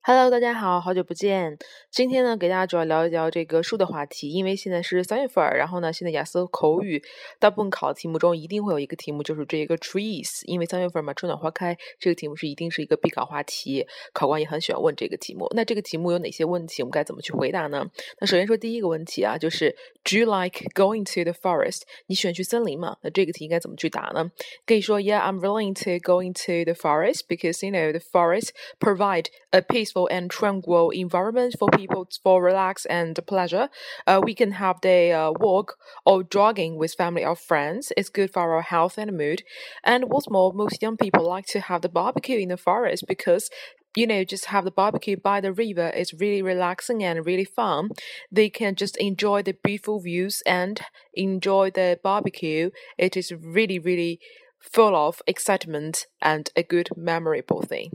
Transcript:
Hello，大家好，好久不见。今天呢，给大家主要聊一聊这个树的话题。因为现在是三月份儿，然后呢，现在雅思口语大部分考题目中一定会有一个题目，就是这个 trees。因为三月份嘛，春暖花开，这个题目是一定是一个必考话题，考官也很喜欢问这个题目。那这个题目有哪些问题？我们该怎么去回答呢？那首先说第一个问题啊，就是 Do you like going to the forest？你喜欢去森林吗？那这个题应该怎么去答呢？可以说 Yeah，I'm willing to going to the forest because you know the forest provide a peaceful and tranquil environment for people for relax and pleasure. Uh, we can have the uh, walk or jogging with family or friends. It's good for our health and mood. And what's more, most young people like to have the barbecue in the forest because you know, just have the barbecue by the river is really relaxing and really fun. They can just enjoy the beautiful views and enjoy the barbecue. It is really, really full of excitement and a good memorable thing.